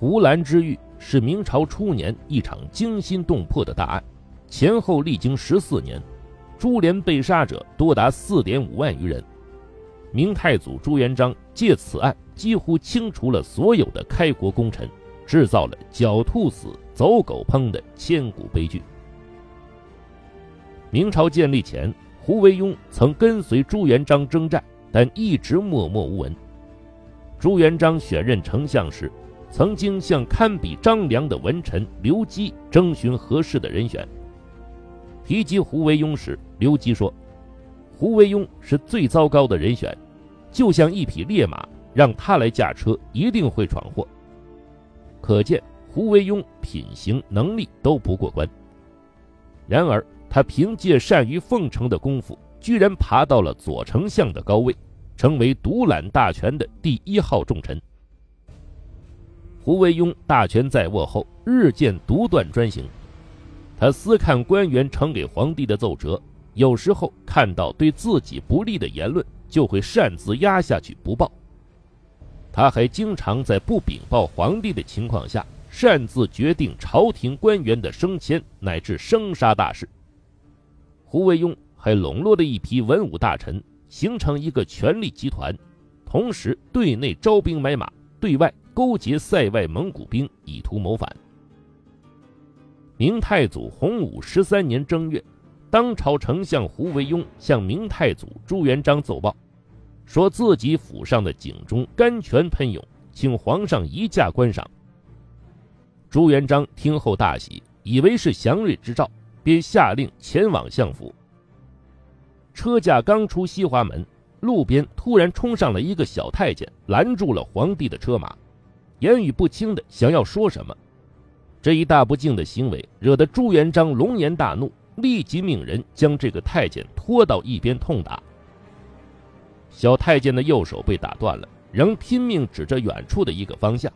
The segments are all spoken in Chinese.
胡兰之狱是明朝初年一场惊心动魄的大案，前后历经十四年，株连被杀者多达四点五万余人。明太祖朱元璋借此案几乎清除了所有的开国功臣，制造了狡兔死，走狗烹的千古悲剧。明朝建立前，胡惟庸曾跟随朱元璋征战，但一直默默无闻。朱元璋选任丞相时，曾经向堪比张良的文臣刘基征询合适的人选。提及胡惟庸时，刘基说：“胡惟庸是最糟糕的人选，就像一匹烈马，让他来驾车，一定会闯祸。”可见胡惟庸品行能力都不过关。然而，他凭借善于奉承的功夫，居然爬到了左丞相的高位，成为独揽大权的第一号重臣。胡惟庸大权在握后，日渐独断专行。他私看官员呈给皇帝的奏折，有时候看到对自己不利的言论，就会擅自压下去不报。他还经常在不禀报皇帝的情况下，擅自决定朝廷官员的升迁乃至生杀大事。胡惟庸还笼络了一批文武大臣，形成一个权力集团，同时对内招兵买马，对外勾结塞外蒙古兵，以图谋反。明太祖洪武十三年正月，当朝丞相胡惟庸向明太祖朱元璋奏报，说自己府上的井中甘泉喷涌，请皇上移驾观赏。朱元璋听后大喜，以为是祥瑞之兆。便下令前往相府。车驾刚出西华门，路边突然冲上了一个小太监，拦住了皇帝的车马，言语不清的想要说什么。这一大不敬的行为，惹得朱元璋龙颜大怒，立即命人将这个太监拖到一边痛打。小太监的右手被打断了，仍拼命指着远处的一个方向。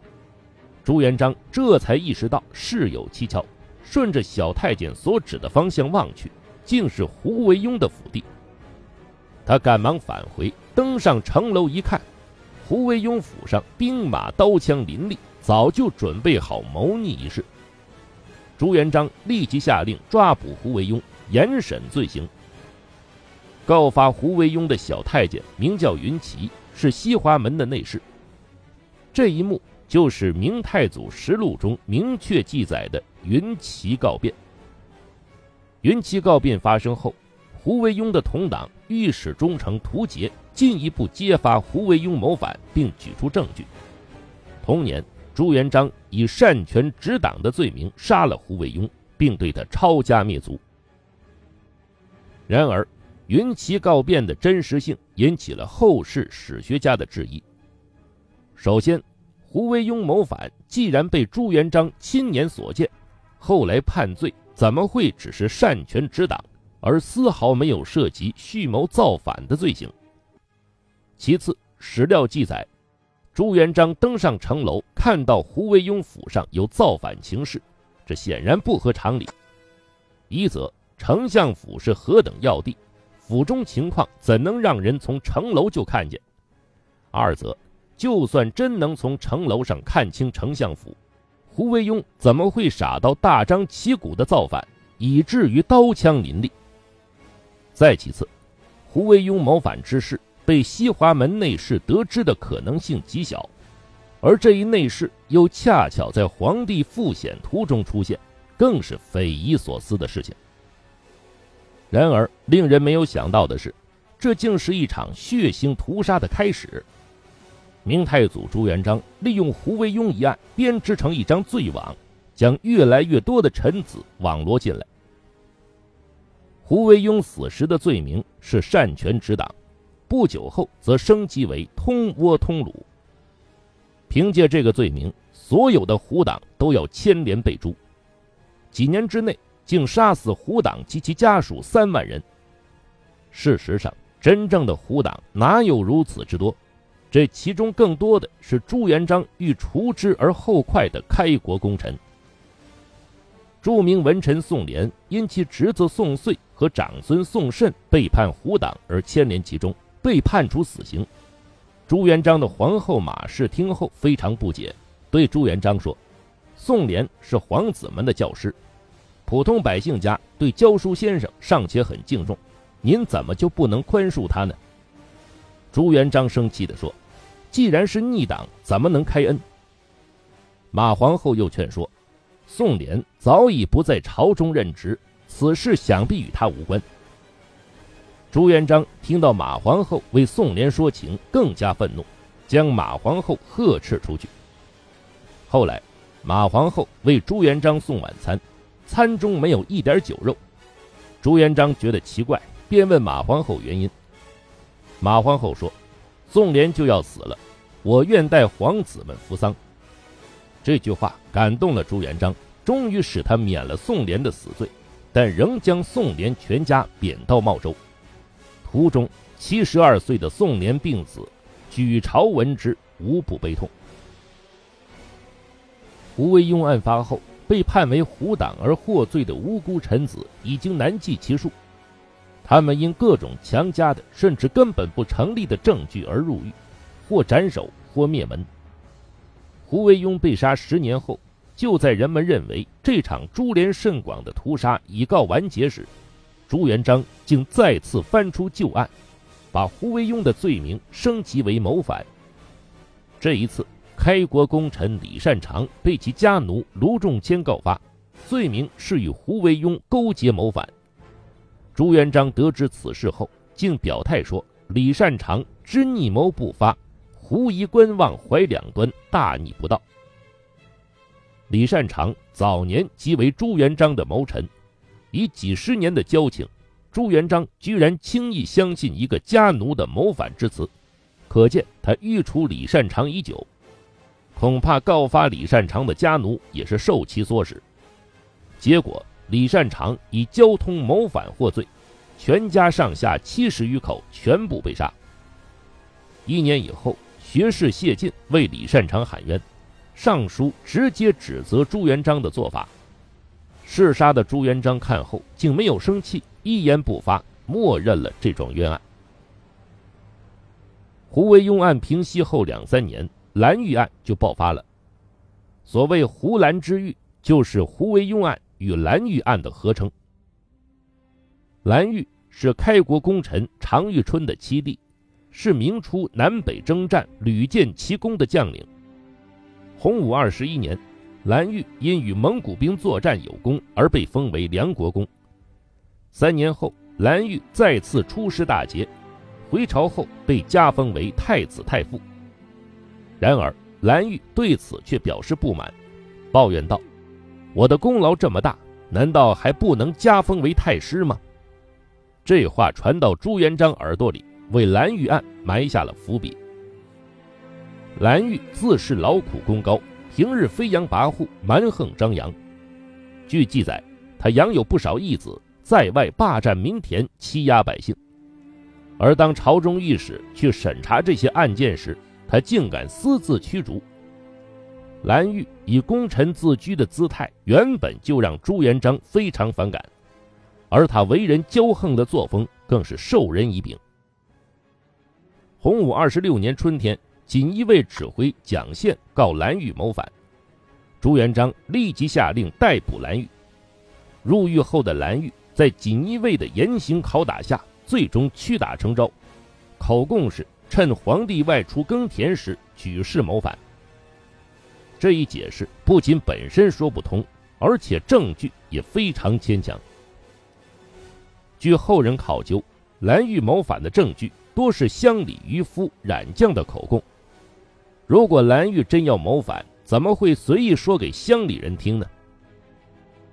朱元璋这才意识到事有蹊跷。顺着小太监所指的方向望去，竟是胡惟庸的府邸。他赶忙返回，登上城楼一看，胡惟庸府上兵马刀枪林立，早就准备好谋逆一事。朱元璋立即下令抓捕胡惟庸，严审罪行。告发胡惟庸的小太监名叫云奇，是西华门的内侍。这一幕就是明太祖实录中明确记载的。云奇告变。云奇告变发生后，胡惟庸的同党御史中丞涂杰进一步揭发胡惟庸谋反，并举出证据。同年，朱元璋以擅权执党的罪名杀了胡惟庸，并对他抄家灭族。然而，云奇告变的真实性引起了后世史学家的质疑。首先，胡惟庸谋反既然被朱元璋亲眼所见。后来判罪，怎么会只是擅权执党，而丝毫没有涉及蓄谋造反的罪行？其次，史料记载，朱元璋登上城楼，看到胡惟庸府上有造反情势，这显然不合常理。一则，丞相府是何等要地，府中情况怎能让人从城楼就看见？二则，就算真能从城楼上看清丞相府，胡惟庸怎么会傻到大张旗鼓的造反，以至于刀枪林立？再其次，胡惟庸谋反之事被西华门内侍得知的可能性极小，而这一内侍又恰巧在皇帝复显图中出现，更是匪夷所思的事情。然而，令人没有想到的是，这竟是一场血腥屠杀的开始。明太祖朱元璋利用胡惟庸一案编织成一张罪网，将越来越多的臣子网罗进来。胡惟庸死时的罪名是擅权执党，不久后则升级为通倭通虏。凭借这个罪名，所有的胡党都要牵连被诛。几年之内，竟杀死胡党及其家属三万人。事实上，真正的胡党哪有如此之多？这其中更多的是朱元璋欲除之而后快的开国功臣。著名文臣宋濂因其侄子宋遂和长孙宋慎背叛胡党而牵连其中，被判处死刑。朱元璋的皇后马氏听后非常不解，对朱元璋说：“宋濂是皇子们的教师，普通百姓家对教书先生尚且很敬重，您怎么就不能宽恕他呢？”朱元璋生气地说：“既然是逆党，怎么能开恩？”马皇后又劝说：“宋濂早已不在朝中任职，此事想必与他无关。”朱元璋听到马皇后为宋濂说情，更加愤怒，将马皇后呵斥出去。后来，马皇后为朱元璋送晚餐，餐中没有一点酒肉。朱元璋觉得奇怪，便问马皇后原因。马皇后说：“宋濂就要死了，我愿代皇子们扶丧。”这句话感动了朱元璋，终于使他免了宋濂的死罪，但仍将宋濂全家贬到茂州。途中，七十二岁的宋濂病死，举朝闻之，无不悲痛。胡惟庸案发后，被判为胡党而获罪的无辜臣子已经难计其数。他们因各种强加的甚至根本不成立的证据而入狱，或斩首，或灭门。胡惟庸被杀十年后，就在人们认为这场株连甚广的屠杀已告完结时，朱元璋竟再次翻出旧案，把胡惟庸的罪名升级为谋反。这一次，开国功臣李善长被其家奴卢仲谦告发，罪名是与胡惟庸勾结谋反。朱元璋得知此事后，竟表态说：“李善长知逆谋不发，狐疑观望，怀两端，大逆不道。”李善长早年即为朱元璋的谋臣，以几十年的交情，朱元璋居然轻易相信一个家奴的谋反之词，可见他欲除李善长已久。恐怕告发李善长的家奴也是受其唆使，结果。李善长以交通谋反获罪，全家上下七十余口全部被杀。一年以后，学士谢晋为李善长喊冤，上书直接指责朱元璋的做法。弑杀的朱元璋看后竟没有生气，一言不发，默认了这桩冤案。胡惟庸案平息后两三年，蓝玉案就爆发了。所谓“胡蓝之狱”，就是胡惟庸案。与蓝玉案的合称。蓝玉是开国功臣常遇春的七弟，是明初南北征战屡建奇功的将领。洪武二十一年，蓝玉因与蒙古兵作战有功而被封为梁国公。三年后，蓝玉再次出师大捷，回朝后被加封为太子太傅。然而，蓝玉对此却表示不满，抱怨道。我的功劳这么大，难道还不能加封为太师吗？这话传到朱元璋耳朵里，为蓝玉案埋下了伏笔。蓝玉自恃劳苦功高，平日飞扬跋扈，蛮横张扬。据记载，他养有不少义子，在外霸占民田，欺压百姓。而当朝中御史去审查这些案件时，他竟敢私自驱逐。蓝玉以功臣自居的姿态，原本就让朱元璋非常反感，而他为人骄横的作风更是授人以柄。洪武二十六年春天，锦衣卫指挥蒋宪告蓝玉谋反，朱元璋立即下令逮捕蓝玉。入狱后的蓝玉，在锦衣卫的严刑拷打下，最终屈打成招，口供是趁皇帝外出耕田时举事谋反。这一解释不仅本身说不通，而且证据也非常牵强。据后人考究，蓝玉谋反的证据多是乡里渔夫染将的口供。如果蓝玉真要谋反，怎么会随意说给乡里人听呢？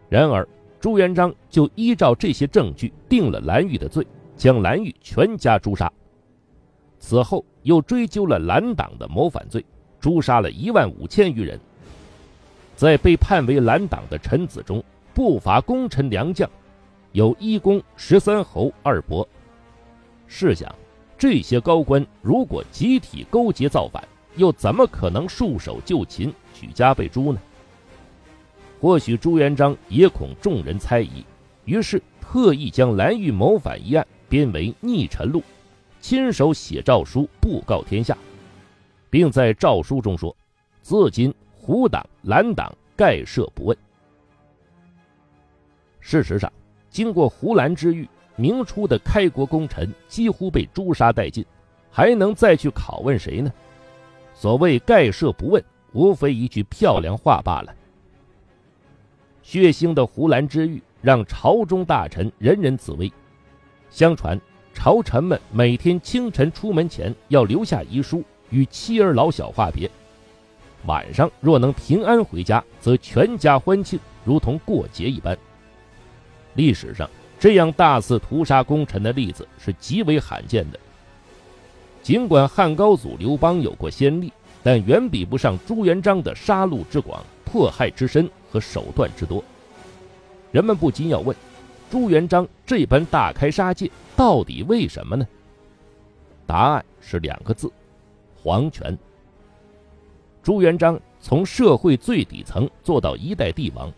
然而，朱元璋就依照这些证据定了蓝玉的罪，将蓝玉全家诛杀。此后又追究了蓝党的谋反罪。诛杀了一万五千余人，在被判为蓝党的臣子中，不乏功臣良将，有一公、十三侯、二伯。试想，这些高官如果集体勾结造反，又怎么可能束手就擒、举家被诛呢？或许朱元璋也恐众人猜疑，于是特意将蓝玉谋反一案编为逆臣录，亲手写诏书布告天下。并在诏书中说：“自今胡党、蓝党盖赦不问。事实上，经过胡兰之狱，明初的开国功臣几乎被诛杀殆尽，还能再去拷问谁呢？所谓盖赦不问，无非一句漂亮话罢了。血腥的胡兰之狱让朝中大臣人人自危。相传，朝臣们每天清晨出门前要留下遗书，与妻儿老小话别；晚上若能平安回家，则全家欢庆，如同过节一般。历史上，这样大肆屠杀功臣的例子是极为罕见的。尽管汉高祖刘邦有过先例，但远比不上朱元璋的杀戮之广、迫害之深和手段之多。人们不禁要问：朱元璋这般大开杀戒，到底为什么呢？答案是两个字：皇权。朱元璋从社会最底层做到一代帝王。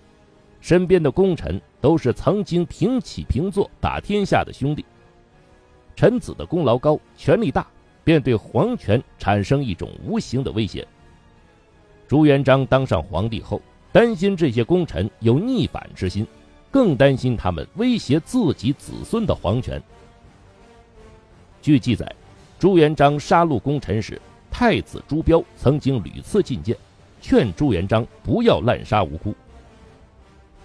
身边的功臣都是曾经平起平坐打天下的兄弟。臣子的功劳高、权力大，便对皇权产生一种无形的威胁。朱元璋当上皇帝后，担心这些功臣有逆反之心，更担心他们威胁自己子孙的皇权。据记载，朱元璋杀戮功臣时，太子朱标曾经屡次进谏，劝朱元璋不要滥杀无辜。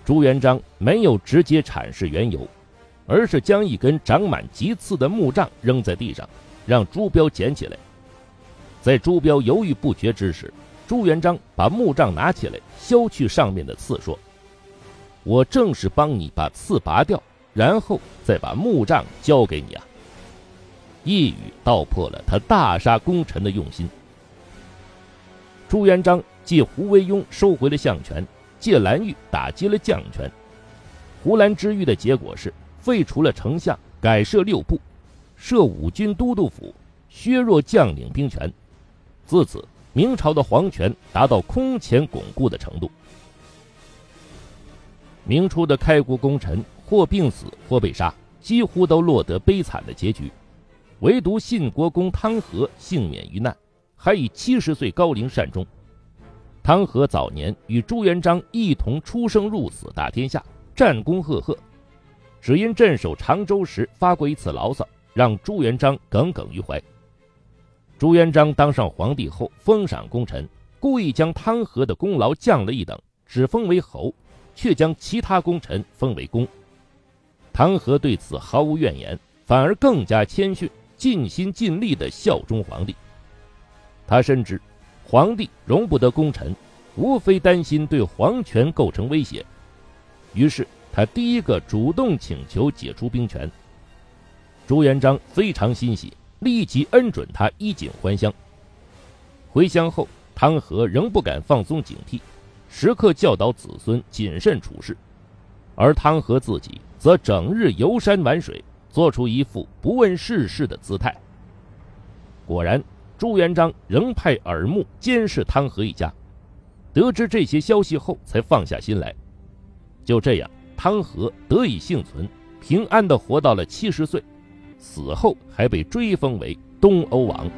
朱元璋没有直接阐释缘由，而是将一根长满棘刺的木杖扔在地上，让朱标捡起来。在朱标犹豫不决之时，朱元璋把木杖拿起来，削去上面的刺，说：“我正是帮你把刺拔掉，然后再把木杖交给你啊。”一语道破了他大杀功臣的用心。朱元璋借胡惟庸收回了相权。借蓝玉打击了将权，胡兰之狱的结果是废除了丞相，改设六部，设五军都督府，削弱将领兵权。自此，明朝的皇权达到空前巩固的程度。明初的开国功臣或病死，或被杀，几乎都落得悲惨的结局，唯独信国公汤和幸免于难，还以七十岁高龄善终。汤和早年与朱元璋一同出生入死打天下，战功赫赫，只因镇守常州时发过一次牢骚，让朱元璋耿耿于怀。朱元璋当上皇帝后，封赏功臣，故意将汤和的功劳降了一等，只封为侯，却将其他功臣封为公。汤和对此毫无怨言，反而更加谦逊，尽心尽力地效忠皇帝。他深知。皇帝容不得功臣，无非担心对皇权构成威胁，于是他第一个主动请求解除兵权。朱元璋非常欣喜，立即恩准他衣锦还乡。回乡后，汤和仍不敢放松警惕，时刻教导子孙谨慎处事，而汤和自己则整日游山玩水，做出一副不问世事的姿态。果然。朱元璋仍派耳目监视汤和一家，得知这些消息后，才放下心来。就这样，汤和得以幸存，平安地活到了七十岁，死后还被追封为东欧王。